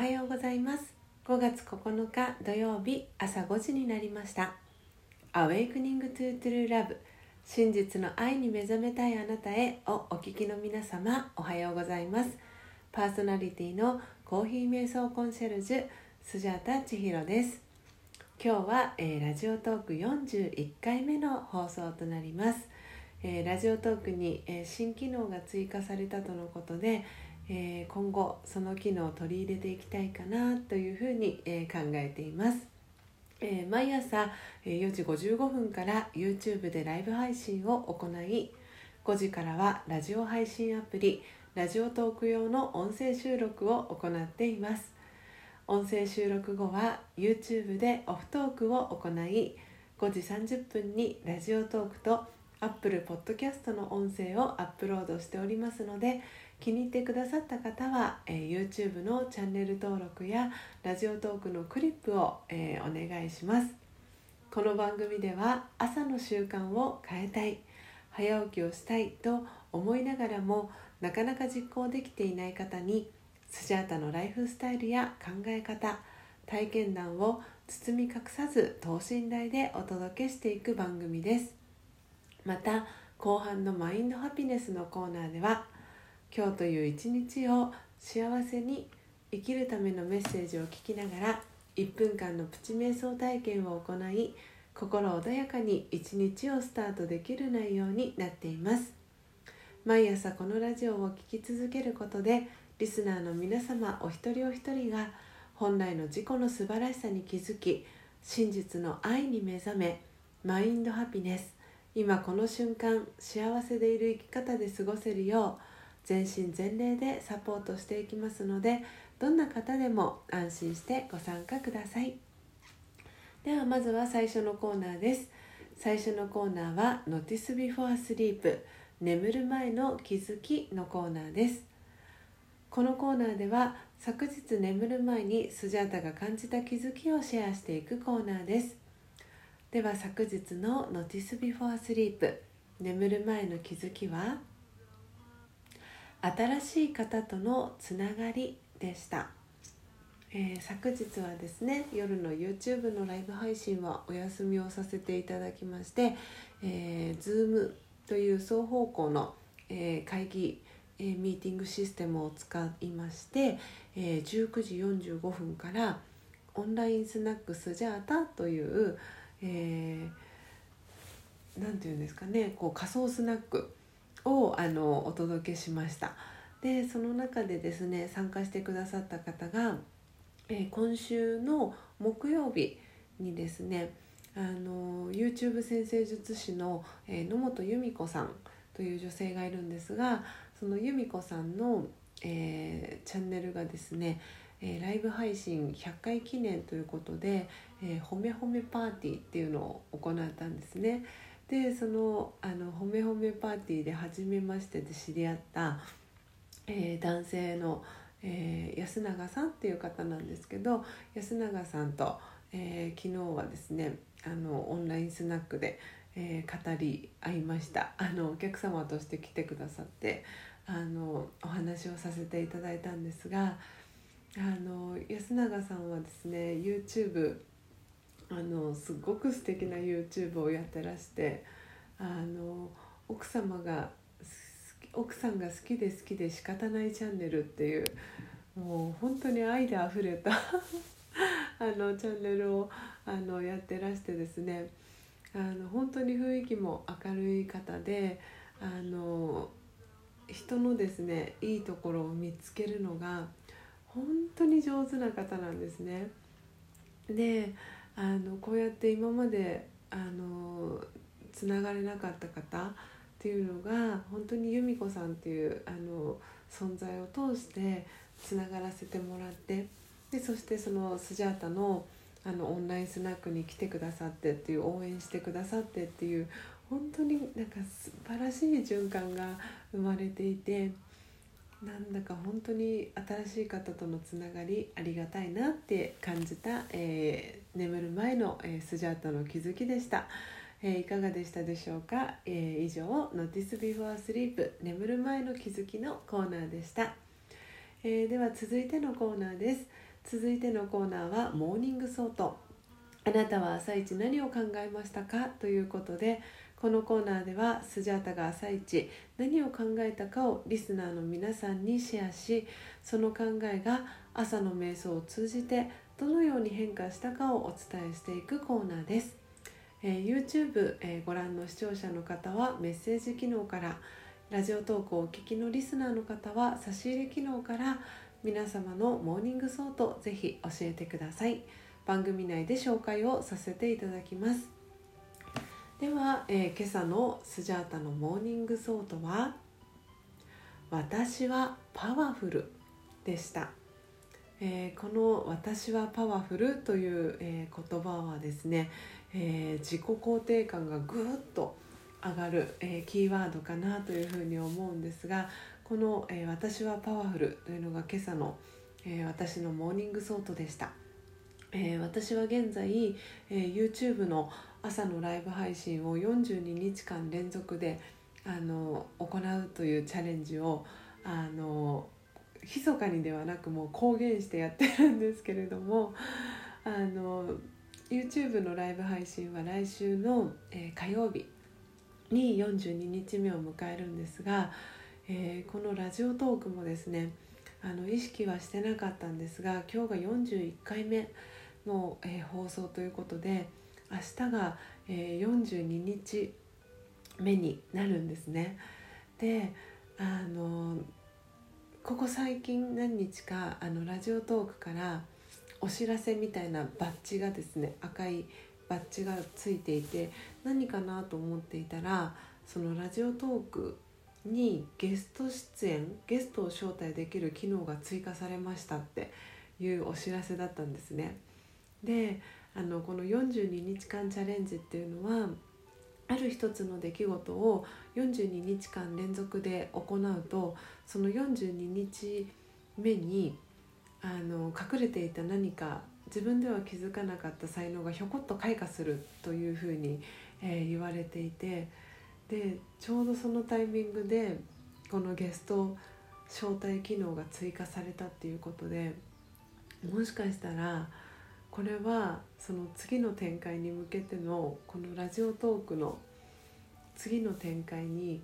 はようございます。5月9日土曜日朝5時になりました「Awakening to True Love 真実の愛に目覚めたいあなたへ」をお聞きの皆様おはようございます。パーソナリティのコーヒー瞑想コンシェルジュスジャータ千尋です。今日は、えー、ラジオトーク41回目の放送となります、えー、ラジオトークに、えー、新機能が追加されたとのことでえー、今後その機能を取り入れていきたいかなというふうに、えー、考えています、えー、毎朝4時55分から YouTube でライブ配信を行い5時からはラジオ配信アプリラジオトーク用の音声収録を行っています。音声収録後は YouTube でオフトークを行い5時30分にラジオトークと Apple Podcast の音声をアップロードしておりますので気に入ってくださった方は、えー、YouTube のチャンネル登録やラジオトークのクリップを、えー、お願いします。この番組では朝の習慣を変えたい早起きをしたいと思いながらもなかなか実行できていない方にスジャータのライフスタイルや考え方体験談を包み隠さず等身大でお届けしていく番組です。また後半のマインドハピネスのコーナーでは「今日という一日を幸せに生きるためのメッセージを聞きながら1分間のプチ瞑想体験を行い心穏やかに一日をスタートできる内容になっています。毎朝このラジオを聴き続けることでリスナーの皆様お一人お一人が本来の自己の素晴らしさに気づき真実の愛に目覚めマインドハピネス今この瞬間幸せでいる生き方で過ごせるよう全身全霊でサポートしていきますのでどんな方でも安心してご参加ください。ではまずは最初のコーナーです。最初のコーナーは Notice Before Sleep 眠る前の気づきのコーナーです。このコーナーでは昨日眠る前にスジャータが感じた気づきをシェアしていくコーナーです。では昨日の Notice Before Sleep 眠る前の気づきは？新しい方とのつながりでした、えー、昨日はですね夜の YouTube のライブ配信はお休みをさせていただきまして、えー、Zoom という双方向の、えー、会議、えー、ミーティングシステムを使いまして、えー、19時45分からオンラインスナックスジャータという、えー、なんていうんですかねこう仮想スナックをあのお届けしましたでその中でですね参加してくださった方が、えー、今週の木曜日にですねあの YouTube 先生術師の、えー、野本由美子さんという女性がいるんですがその由美子さんの、えー、チャンネルがですね、え、ライブ配信100回記念ということで、えー、褒め褒めパーティーっていうのを行ったんですね。でそのあの褒め褒めパーティーで初めましてで知り合った、えー、男性の、えー、安永さんっていう方なんですけど安永さんと、えー、昨日はですねあのオンラインスナックで、え語り合いました。あのお客様として来てくださってあのお話をさせていただいたんですがあの安永さんはですね YouTube あのすごく素敵な YouTube をやってらしてあの奥様が奥さんが好きで好きで仕方ないチャンネルっていうもう本当に愛であふれた あのチャンネルをあのやってらしてですねあの本当に雰囲気も明るい方であの人のですねいいところを見つけるのが本当に上手な方なんですね。であのこうやって今まであのつながれなかった方っていうのが本当に由美子さんっていうあの存在を通してつながらせてもらってでそしてそのスジャータのあのオンラインスナックに来てくださってっていう応援してくださってっていう本当になんか素晴らしい循環が生まれていて。なんだか本当に新しい方とのつながりありがたいなって感じた、えー、眠る前の、えー、スジャータの気づきでした、えー、いかがでしたでしょうか、えー、以上「Notice Before Sleep 眠る前の気づき」のコーナーでした、えー、では続いてのコーナーです。続いてのコーナーは Morning Thought。あなたは朝一何を考えましたか？ということでこのコーナーではスジャータが朝一何を考えたかをリスナーの皆さんにシェアしその考えが朝の瞑想を通じてどのように変化したかをお伝えしていくコーナーです、えー、YouTube、えー、ご覧の視聴者の方はメッセージ機能からラジオトークをお聞きのリスナーの方は差し入れ機能から皆様の Morning Thought ぜひ教えてください。番組内で紹介をさせていただきます。では、えー、今朝のスジャータの Morning Thought は「私はパワフル」でした、えー、この「私はパワフル」という、えー、言葉はですね、え自己肯定感がぐっと上がる、えキーワードかなというふうに思うんですがこの、え私はパワフル」というのが今朝の、え私の Morning Thought でした。えー、私は現在、えー、YouTube の朝のライブ配信を42日間連続であの行うというチャレンジをあの密かにではなくもう公言してやってるんですけれどもあの YouTube のライブ配信は来週の、えー、火曜日に42日目を迎えるんですが、えー、このラジオトークもですねあの意識はしてなかったんですが今日が41回目の、えー、放送ということで明日が、えー、42日目になるんですね。であのここ最近何日かあのラジオトークからお知らせみたいなバッジがですね赤いバッジがついていて何かなと思っていたらそのラジオトークにゲスト出演ゲストを招待できる機能が追加されましたっていうお知らせだったんですね。であのこの42日間チャレンジっていうのはある一つの出来事を42日間連続で行うとその42日目にあの隠れていた何か自分では気づかなかった才能がひょこっと開花するというふうに、えー、言われていてでちょうどそのタイミングでこのゲスト招待機能が追加されたっていうことでもしかしたらこれはその次の展開に向けてのこのラジオトークの次の展開に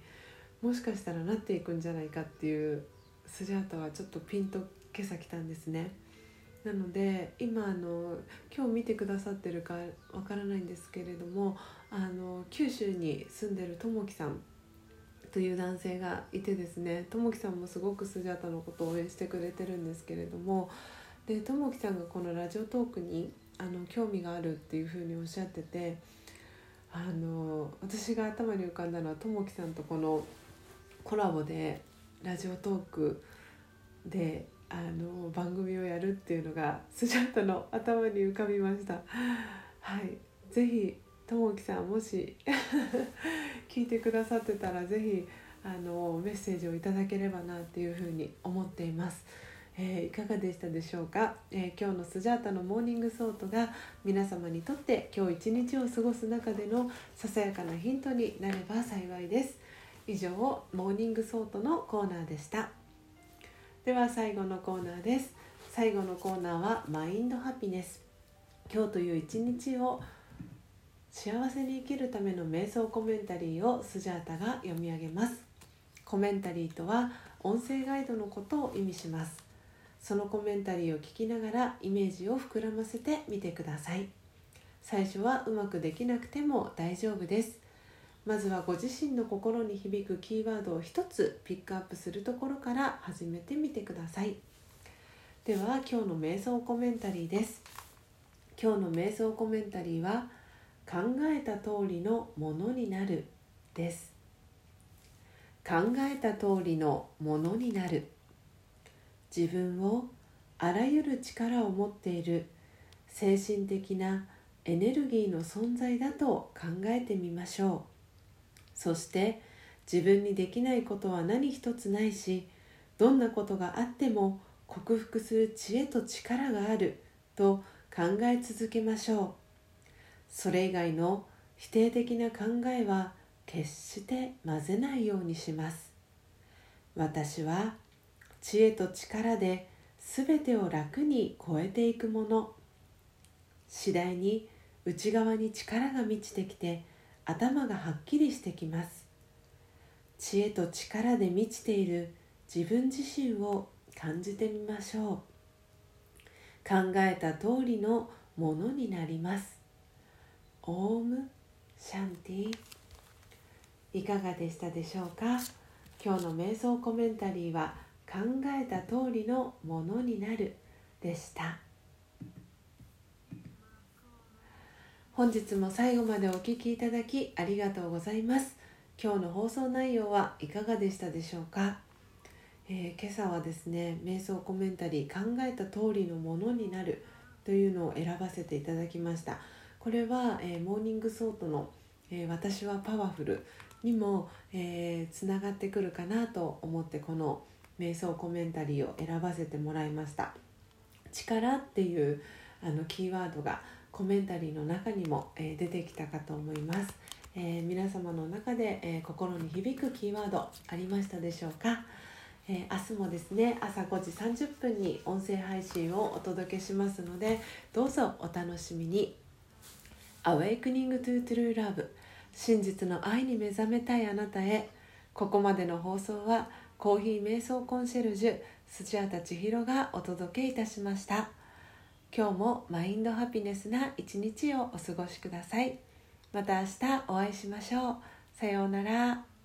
もしかしたらなっていくんじゃないかっていうスジャータはちょっとピンと今朝来たんですね。なので今あの今日見てくださってるかわからないんですけれどもあの九州に住んでるともきさんという男性がいてですねともきさんもすごくスジャータのことを応援してくれてるんですけれどもでともきさんがこのラジオトークにあの興味があるっていうふうにおっしゃっててあの私が頭に浮かんだのはともきさんとこのコラボでラジオトークであの番組をやるっていうのがスジャータの頭に浮かびました。はい、ぜひともきさんもし 聞いてくださってたらぜひあのメッセージをいただければなっていうふうに思っています。えー、いかがでしたでしょうか、えー、今日のスジャータの Morning Thought が皆様にとって今日一日を過ごす中でのささやかなヒントになれば幸いです。以上 Morning Thought のコーナーでした。では最後のコーナーです。最後のコーナーは Mind Happiness。今日という一日を幸せに生きるための瞑想コメンタリーをスジャータが読み上げます。コメンタリーとは音声ガイドのことを意味します。そのコメンタリーを聞きながらイメージを膨らませてみてください。最初はうまくできなくても大丈夫です。まずはご自身の心に響くキーワードを一つピックアップするところから始めてみてください。では今日の瞑想コメンタリーです。今日の瞑想コメンタリーは考えた通りのものになるです。考えた通りのものになる。自分をあらゆる力を持っている精神的なエネルギーの存在だと考えてみましょう。そして自分にできないことは何一つないしどんなことがあっても克服する知恵と力があると考え続けましょう。それ以外の否定的な考えは決して混ぜないようにします。私は知恵と力で全てを楽に超えていくもの。次第に内側に力が満ちてきて頭がはっきりしてきます。知恵と力で満ちている自分自身を感じてみましょう。考えた通りのものになります。オームシャンティ。いかがでしたでしょうか？今日の瞑想コメンタリーは考えた通りのものになるでした。本日も最後までお聴きいただきありがとうございます。今日の放送内容はいかがでしたでしょうか、えー、今朝はですね瞑想コメンタリー考えた通りのものになるというのを選ばせていただきました。これは、えー、 Morning Thought の、えー、私はパワフルにも、えー、つながってくるかなと思ってこの瞑想コメンタリーを選ばせてもらいました。力っていうあのキーワードがコメンタリーの中にも、えー、出てきたかと思います。えー、皆様の中で、えー、心に響くキーワードありましたでしょうか、え、明日もですね朝5時30分に音声配信をお届けしますのでどうぞお楽しみに。Awakening to True Love 真実の愛に目覚めたいあなたへ。ここまでの放送はコーヒー瞑想コンシェルジュ土屋田千尋がお届けいたしました今日もマインドハピネスな一日をお過ごしください。また明日お会いしましょう。さようなら。